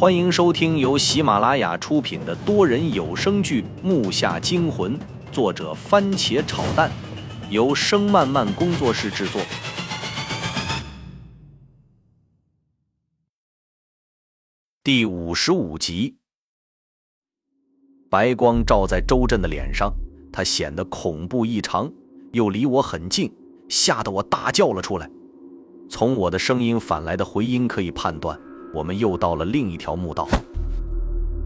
欢迎收听由喜马拉雅出品的多人有声剧《木下惊魂》，作者番茄炒蛋，由声漫漫工作室制作。第五十五集，白光照在周震的脸上，他显得恐怖异常，又离我很近，吓得我大叫了出来。从我的声音返来的回音可以判断。我们又到了另一条墓道。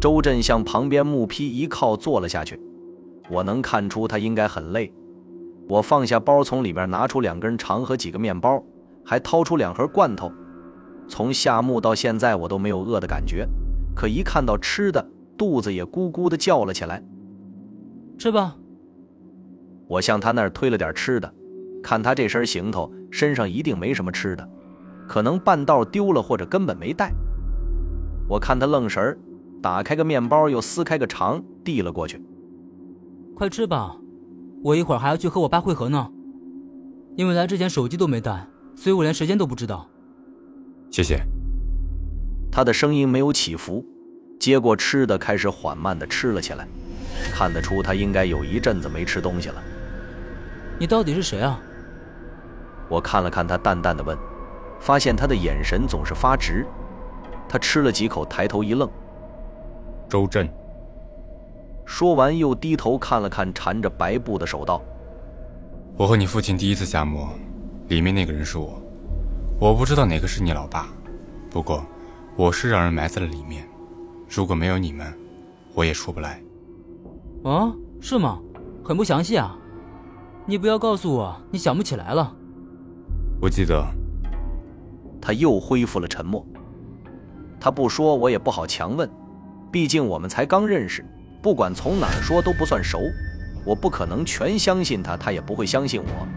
周震向旁边木坯一靠，坐了下去。我能看出他应该很累。我放下包，从里边拿出两根肠和几个面包，还掏出两盒罐头。从下墓到现在，我都没有饿的感觉，可一看到吃的，肚子也咕咕的叫了起来。吃吧。我向他那儿推了点吃的，看他这身行头，身上一定没什么吃的。可能半道丢了，或者根本没带。我看他愣神儿，打开个面包，又撕开个肠，递了过去。快吃吧，我一会儿还要去和我爸会合呢。因为来之前手机都没带，所以我连时间都不知道。谢谢。他的声音没有起伏，接过吃的，开始缓慢地吃了起来。看得出他应该有一阵子没吃东西了。你到底是谁啊？我看了看他，淡淡的问。发现他的眼神总是发直，他吃了几口，抬头一愣。周震。说完，又低头看了看缠着白布的手道。我和你父亲第一次下墓，里面那个人是我，我不知道哪个是你老爸，不过我是让人埋在了里面。如果没有你们，我也出不来。啊，是吗？很不详细啊。你不要告诉我你想不起来了。我记得。他又恢复了沉默。他不说，我也不好强问，毕竟我们才刚认识，不管从哪儿说都不算熟。我不可能全相信他，他也不会相信我。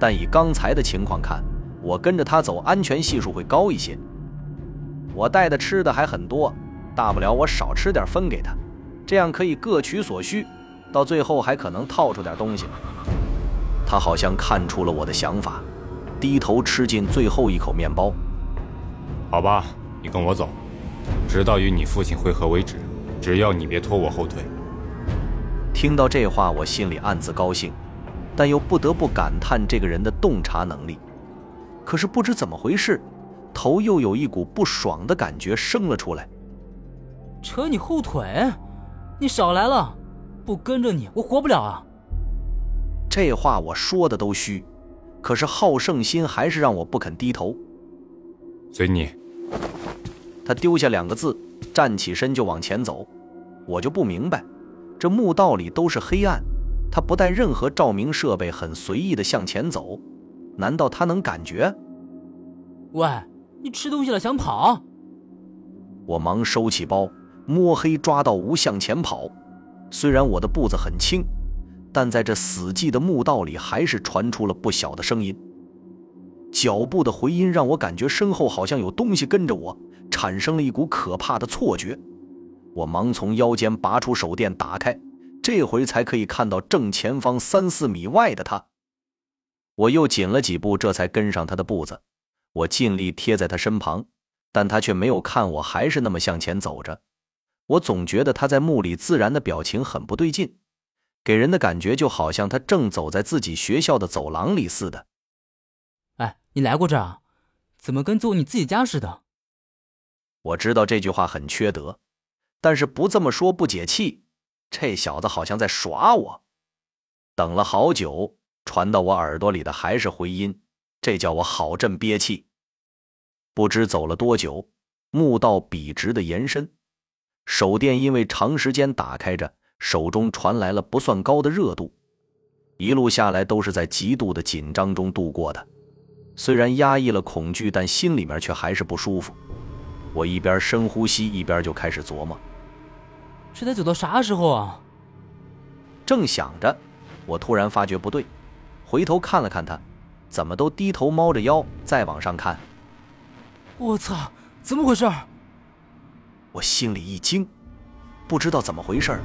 但以刚才的情况看，我跟着他走，安全系数会高一些。我带的吃的还很多，大不了我少吃点分给他，这样可以各取所需，到最后还可能套出点东西。他好像看出了我的想法。低头吃进最后一口面包。好吧，你跟我走，直到与你父亲会合为止。只要你别拖我后腿。听到这话，我心里暗自高兴，但又不得不感叹这个人的洞察能力。可是不知怎么回事，头又有一股不爽的感觉生了出来。扯你后腿？你少来了！不跟着你，我活不了啊！这话我说的都虚。可是好胜心还是让我不肯低头。随你。他丢下两个字，站起身就往前走。我就不明白，这墓道里都是黑暗，他不带任何照明设备，很随意的向前走，难道他能感觉？喂，你吃东西了想跑？我忙收起包，摸黑抓到无向前跑。虽然我的步子很轻。但在这死寂的墓道里，还是传出了不小的声音。脚步的回音让我感觉身后好像有东西跟着我，产生了一股可怕的错觉。我忙从腰间拔出手电，打开，这回才可以看到正前方三四米外的他。我又紧了几步，这才跟上他的步子。我尽力贴在他身旁，但他却没有看我，还是那么向前走着。我总觉得他在墓里自然的表情很不对劲。给人的感觉就好像他正走在自己学校的走廊里似的。哎，你来过这儿？怎么跟走你自己家似的？我知道这句话很缺德，但是不这么说不解气。这小子好像在耍我。等了好久，传到我耳朵里的还是回音，这叫我好阵憋气。不知走了多久，墓道笔直的延伸，手电因为长时间打开着。手中传来了不算高的热度，一路下来都是在极度的紧张中度过的。虽然压抑了恐惧，但心里面却还是不舒服。我一边深呼吸，一边就开始琢磨：这得走到啥时候啊？正想着，我突然发觉不对，回头看了看他，怎么都低头猫着腰，再往上看。我操，怎么回事？我心里一惊，不知道怎么回事。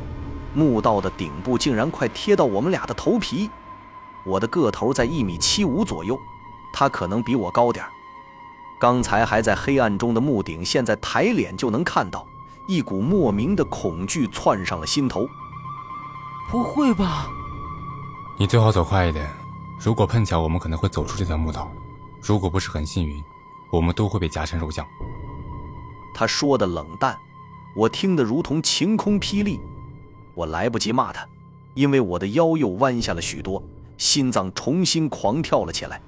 墓道的顶部竟然快贴到我们俩的头皮，我的个头在一米七五左右，他可能比我高点刚才还在黑暗中的墓顶，现在抬脸就能看到，一股莫名的恐惧窜上了心头。不会吧？你最好走快一点。如果碰巧，我们可能会走出这条墓道；如果不是很幸运，我们都会被夹成肉酱。他说的冷淡，我听得如同晴空霹雳。我来不及骂他，因为我的腰又弯下了许多，心脏重新狂跳了起来。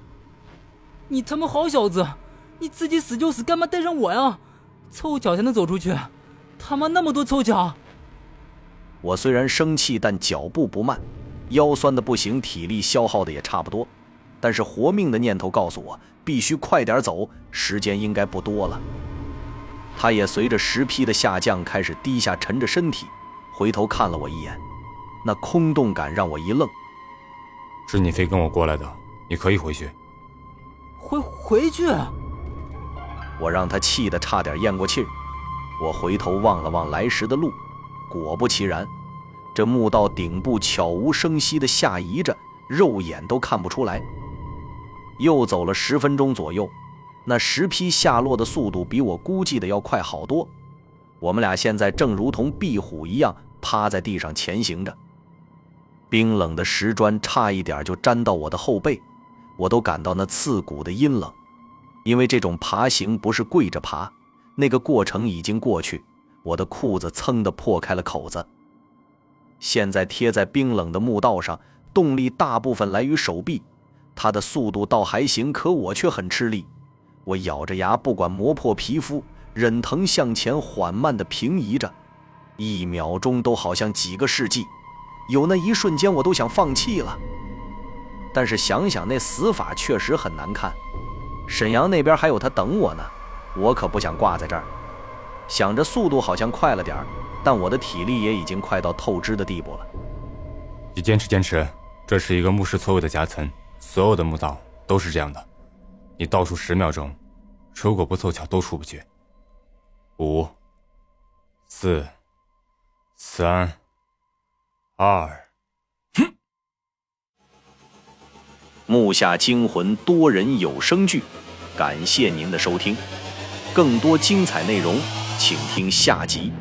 你他妈好小子，你自己死就死，干嘛带上我呀？凑巧才能走出去，他妈那么多凑巧！我虽然生气，但脚步不慢。腰酸的不行，体力消耗的也差不多，但是活命的念头告诉我，必须快点走，时间应该不多了。他也随着石批的下降开始低下沉着身体，回头看了我一眼，那空洞感让我一愣。是你非跟我过来的，你可以回去。回回去？我让他气得差点咽过气儿。我回头望了望来时的路，果不其然。这墓道顶部悄无声息地下移着，肉眼都看不出来。又走了十分钟左右，那石坯下落的速度比我估计的要快好多。我们俩现在正如同壁虎一样趴在地上前行着，冰冷的石砖差一点就粘到我的后背，我都感到那刺骨的阴冷。因为这种爬行不是跪着爬，那个过程已经过去，我的裤子噌的破开了口子。现在贴在冰冷的墓道上，动力大部分来于手臂，它的速度倒还行，可我却很吃力。我咬着牙，不管磨破皮肤，忍疼向前缓慢地平移着，一秒钟都好像几个世纪，有那一瞬间我都想放弃了。但是想想那死法确实很难看，沈阳那边还有他等我呢，我可不想挂在这儿。想着速度好像快了点儿。但我的体力也已经快到透支的地步了。你坚持坚持，这是一个墓室错位的夹层，所有的墓道都是这样的。你倒数十秒钟，如果不凑巧都出不去。五、四、三、二。哼！木下惊魂多人有声剧，感谢您的收听，更多精彩内容，请听下集。